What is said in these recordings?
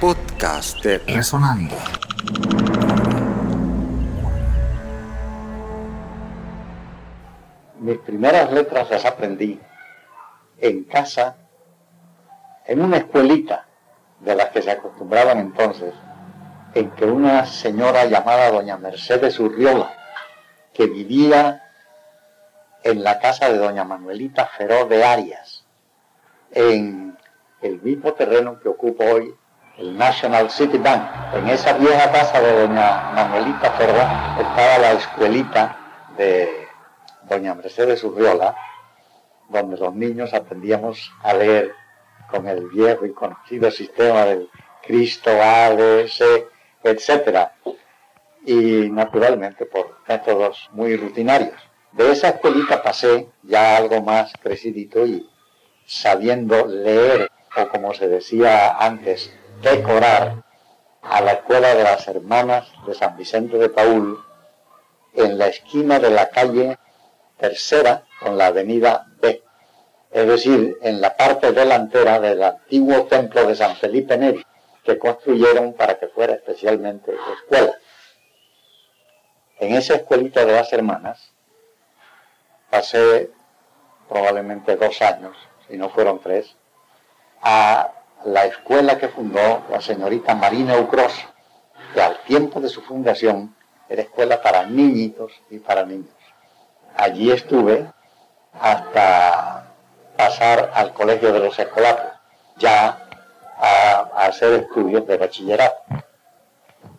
podcast de Resonando. Mis primeras letras las aprendí en casa, en una escuelita de las que se acostumbraban entonces, en que una señora llamada doña Mercedes Urriola, que vivía en la casa de doña Manuelita Feroz de Arias, en el mismo terreno que ocupa hoy el National City Bank. En esa vieja casa de doña Manuelita Feroz estaba la escuelita de doña Mercedes Urriola, donde los niños aprendíamos a leer con el viejo y conocido sistema del Cristo, ABC, etc. Y naturalmente por métodos muy rutinarios. De esa escuelita pasé ya algo más crecidito y sabiendo leer, o como se decía antes, decorar, a la escuela de las hermanas de San Vicente de Paul, en la esquina de la calle tercera con la avenida B, es decir, en la parte delantera del antiguo templo de San Felipe Neri, que construyeron para que fuera especialmente escuela. En esa escuelita de las hermanas pasé probablemente dos años, si no fueron tres, a la escuela que fundó la señorita Marina Ucros, que al tiempo de su fundación era escuela para niñitos y para niños. Allí estuve hasta pasar al colegio de los escolapios, ya a, hacer estudios de bachillerato.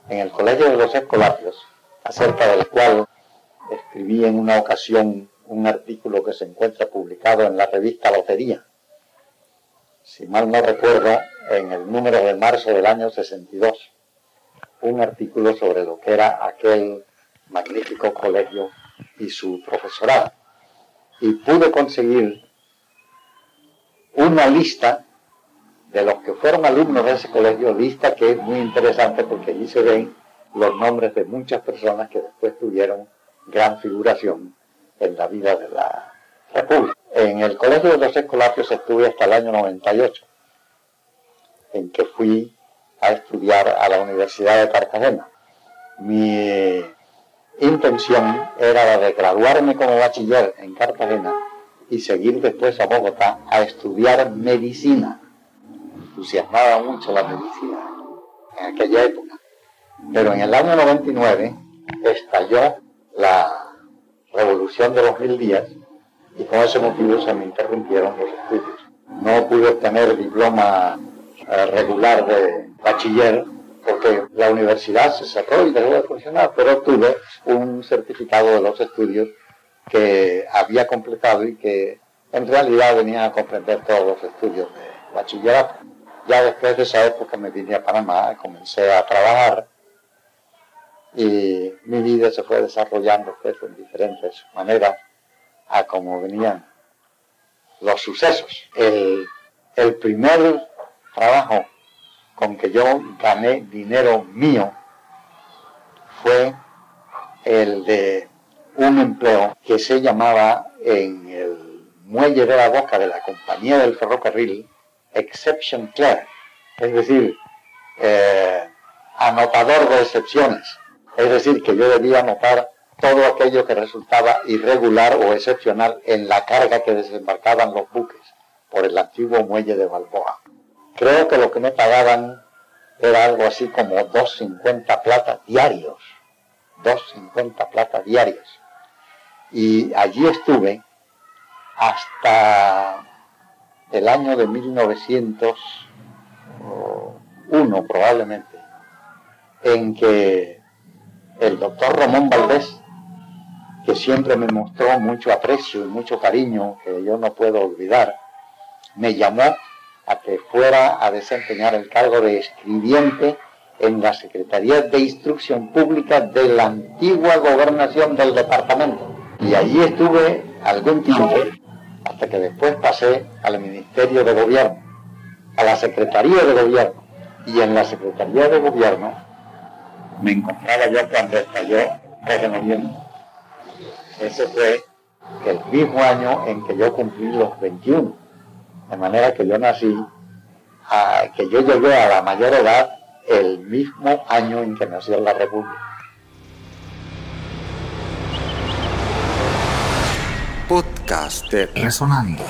En el colegio de los escolapios, acerca del cual escribí en una ocasión un artículo que se encuentra publicado en la revista Lotería, si mal no recuerdo, en el número de marzo del año 62, un artículo sobre lo que era aquel magnífico colegio y su profesorado. Y pude conseguir una lista de los que fueron alumnos de ese colegio, lista que es muy interesante porque allí se ven los nombres de muchas personas que después tuvieron gran figuración en la vida de la República. En el Colegio de los Escolapios estuve hasta el año 98, en que fui a estudiar a la Universidad de Cartagena. Mi intención era la de graduarme como bachiller en Cartagena y seguir después a Bogotá a estudiar medicina. Entusiasmaba mucho la medicina en aquella época. Pero en el año 99 estalló la revolución de los mil días y con ese motivo se me interrumpieron los estudios. No pude obtener diploma eh, regular de bachiller porque la universidad se cerró y dejó de funcionar, pero tuve un certificado de los estudios que había completado y que en realidad venía a comprender todos los estudios de bachillerato. Ya después de esa época me vine a Panamá, comencé a trabajar y mi vida se fue desarrollando pues, en diferentes maneras a cómo venían los sucesos. El, el primer trabajo con que yo gané dinero mío fue el de un empleo que se llamaba en el muelle de la boca de la compañía del ferrocarril Exception Clerk, es decir, eh, anotador de excepciones. Es decir, que yo debía anotar todo aquello que resultaba irregular o excepcional en la carga que desembarcaban los buques por el antiguo muelle de Balboa. Creo que lo que me pagaban era algo así como 2.50 plata diarios, 2.50 plata diarios. Y allí estuve hasta el año de 1901 probablemente, en que el doctor Ramón Valdés que siempre me mostró mucho aprecio y mucho cariño que yo no puedo olvidar, me llamó a que fuera a desempeñar el cargo de escribiente en la Secretaría de Instrucción Pública de la antigua gobernación del departamento. Y allí estuve algún tiempo, hasta que después pasé al Ministerio de Gobierno, a la Secretaría de Gobierno. Y en la Secretaría de Gobierno me encontraba yo cuando estalló el de noviembre ese fue el mismo año en que yo cumplí los 21. De manera que yo nací que yo llegué a la mayor edad el mismo año en que nació la República. Podcast de Resonando.